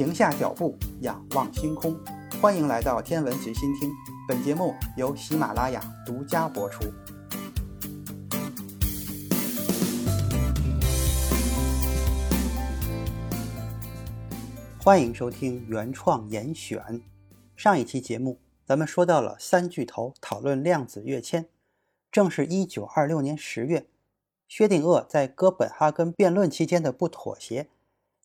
停下脚步，仰望星空。欢迎来到天文随心听，本节目由喜马拉雅独家播出。欢迎收听原创严选。上一期节目，咱们说到了三巨头讨论量子跃迁。正是一九二六年十月，薛定谔在哥本哈根辩论期间的不妥协。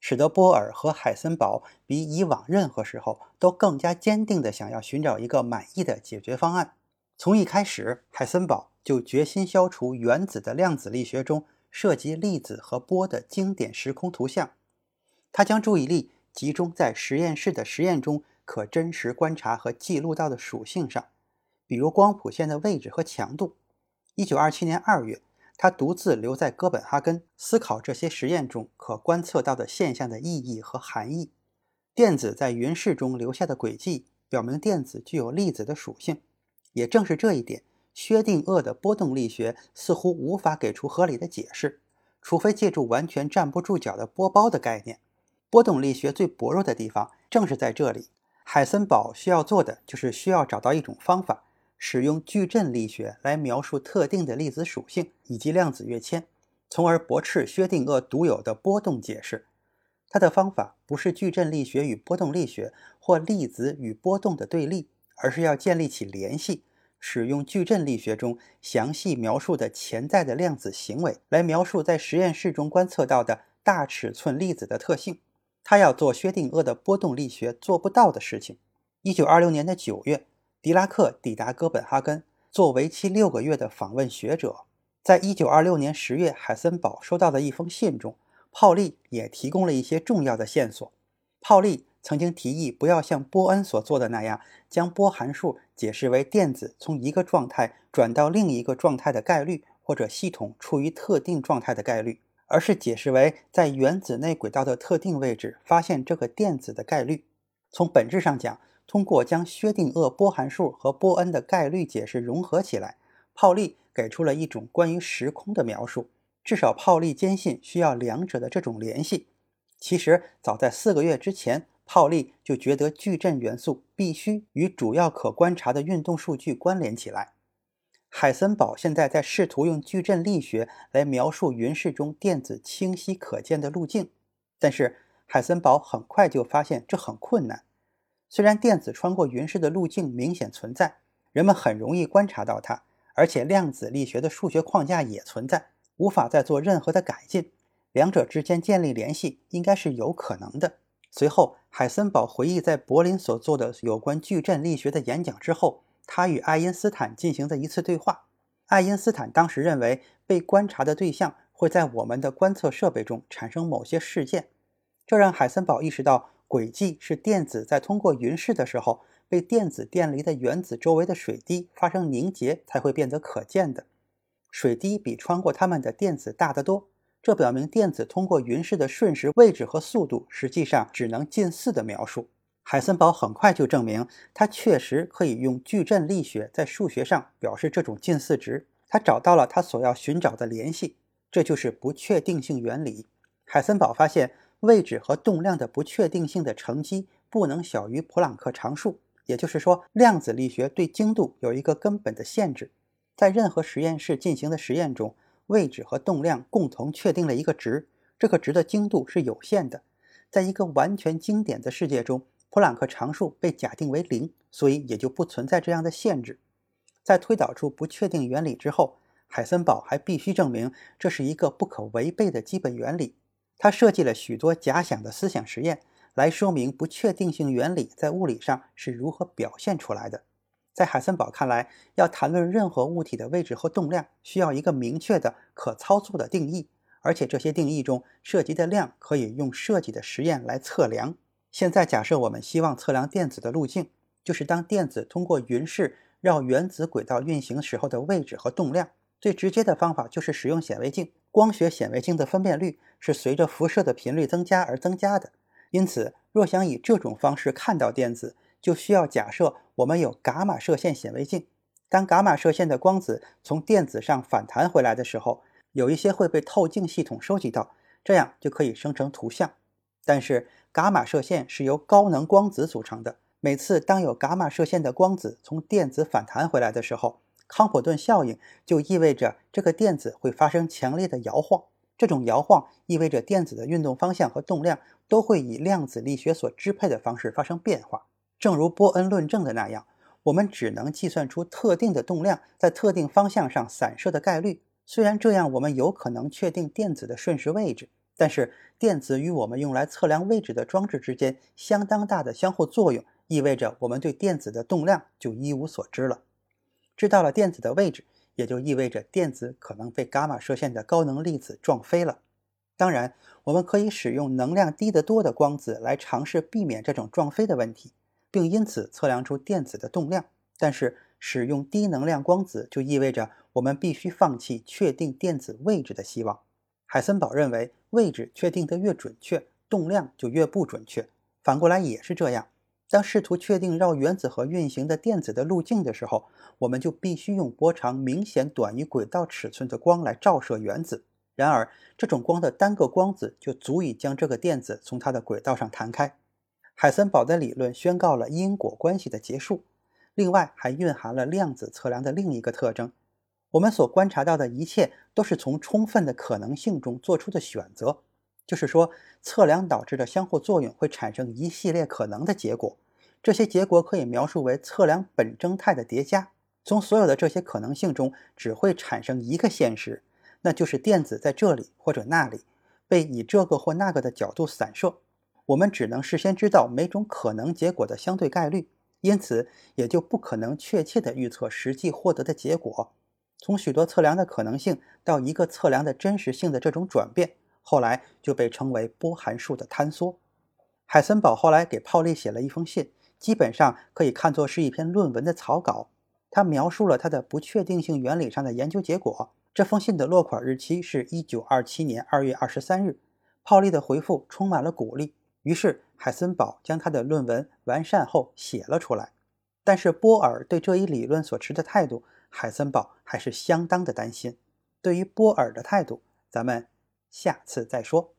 使得波尔和海森堡比以往任何时候都更加坚定地想要寻找一个满意的解决方案。从一开始，海森堡就决心消除原子的量子力学中涉及粒子和波的经典时空图像。他将注意力集中在实验室的实验中可真实观察和记录到的属性上，比如光谱线的位置和强度。一九二七年二月。他独自留在哥本哈根，思考这些实验中可观测到的现象的意义和含义。电子在云室中留下的轨迹表明电子具有粒子的属性。也正是这一点，薛定谔的波动力学似乎无法给出合理的解释，除非借助完全站不住脚的波包的概念。波动力学最薄弱的地方正是在这里。海森堡需要做的就是需要找到一种方法。使用矩阵力学来描述特定的粒子属性以及量子跃迁，从而驳斥薛定谔独有的波动解释。他的方法不是矩阵力学与波动力学或粒子与波动的对立，而是要建立起联系，使用矩阵力学中详细描述的潜在的量子行为来描述在实验室中观测到的大尺寸粒子的特性。他要做薛定谔的波动力学做不到的事情。一九二六年的九月。狄拉克抵达哥本哈根，做为期六个月的访问学者。在一九二六年十月，海森堡收到的一封信中，泡利也提供了一些重要的线索。泡利曾经提议不要像波恩所做的那样，将波函数解释为电子从一个状态转到另一个状态的概率，或者系统处于特定状态的概率，而是解释为在原子内轨道的特定位置发现这个电子的概率。从本质上讲，通过将薛定谔波函数和波恩的概率解释融合起来，泡利给出了一种关于时空的描述。至少泡利坚信需要两者的这种联系。其实早在四个月之前，泡利就觉得矩阵元素必须与主要可观察的运动数据关联起来。海森堡现在在试图用矩阵力学来描述云室中电子清晰可见的路径，但是海森堡很快就发现这很困难。虽然电子穿过云室的路径明显存在，人们很容易观察到它，而且量子力学的数学框架也存在，无法再做任何的改进。两者之间建立联系应该是有可能的。随后，海森堡回忆在柏林所做的有关矩阵力学的演讲之后，他与爱因斯坦进行的一次对话。爱因斯坦当时认为，被观察的对象会在我们的观测设备中产生某些事件，这让海森堡意识到。轨迹是电子在通过云室的时候，被电子电离的原子周围的水滴发生凝结才会变得可见的。水滴比穿过它们的电子大得多，这表明电子通过云室的瞬时位置和速度实际上只能近似的描述。海森堡很快就证明，他确实可以用矩阵力学在数学上表示这种近似值。他找到了他所要寻找的联系，这就是不确定性原理。海森堡发现。位置和动量的不确定性的乘积不能小于普朗克常数，也就是说，量子力学对精度有一个根本的限制。在任何实验室进行的实验中，位置和动量共同确定了一个值，这个值的精度是有限的。在一个完全经典的世界中，普朗克常数被假定为零，所以也就不存在这样的限制。在推导出不确定原理之后，海森堡还必须证明这是一个不可违背的基本原理。他设计了许多假想的思想实验，来说明不确定性原理在物理上是如何表现出来的。在海森堡看来，要谈论任何物体的位置和动量，需要一个明确的、可操作的定义，而且这些定义中涉及的量可以用设计的实验来测量。现在假设我们希望测量电子的路径，就是当电子通过云室绕原子轨道运行时候的位置和动量。最直接的方法就是使用显微镜。光学显微镜的分辨率是随着辐射的频率增加而增加的，因此，若想以这种方式看到电子，就需要假设我们有伽马射线显微镜。当伽马射线的光子从电子上反弹回来的时候，有一些会被透镜系统收集到，这样就可以生成图像。但是伽马射线是由高能光子组成的，每次当有伽马射线的光子从电子反弹回来的时候，康普顿效应就意味着这个电子会发生强烈的摇晃。这种摇晃意味着电子的运动方向和动量都会以量子力学所支配的方式发生变化。正如波恩论证的那样，我们只能计算出特定的动量在特定方向上散射的概率。虽然这样，我们有可能确定电子的瞬时位置，但是电子与我们用来测量位置的装置之间相当大的相互作用，意味着我们对电子的动量就一无所知了。知道了电子的位置。也就意味着电子可能被伽马射线的高能粒子撞飞了。当然，我们可以使用能量低得多的光子来尝试避免这种撞飞的问题，并因此测量出电子的动量。但是，使用低能量光子就意味着我们必须放弃确定电子位置的希望。海森堡认为，位置确定得越准确，动量就越不准确。反过来也是这样。当试图确定绕原子核运行的电子的路径的时候，我们就必须用波长明显短于轨道尺寸的光来照射原子。然而，这种光的单个光子就足以将这个电子从它的轨道上弹开。海森堡的理论宣告了因果关系的结束。另外，还蕴含了量子测量的另一个特征：我们所观察到的一切都是从充分的可能性中做出的选择。就是说，测量导致的相互作用会产生一系列可能的结果，这些结果可以描述为测量本征态的叠加。从所有的这些可能性中，只会产生一个现实，那就是电子在这里或者那里被以这个或那个的角度散射。我们只能事先知道每种可能结果的相对概率，因此也就不可能确切地预测实际获得的结果。从许多测量的可能性到一个测量的真实性的这种转变。后来就被称为波函数的坍缩。海森堡后来给泡利写了一封信，基本上可以看作是一篇论文的草稿。他描述了他的不确定性原理上的研究结果。这封信的落款日期是一九二七年二月二十三日。泡利的回复充满了鼓励，于是海森堡将他的论文完善后写了出来。但是波尔对这一理论所持的态度，海森堡还是相当的担心。对于波尔的态度，咱们。下次再说。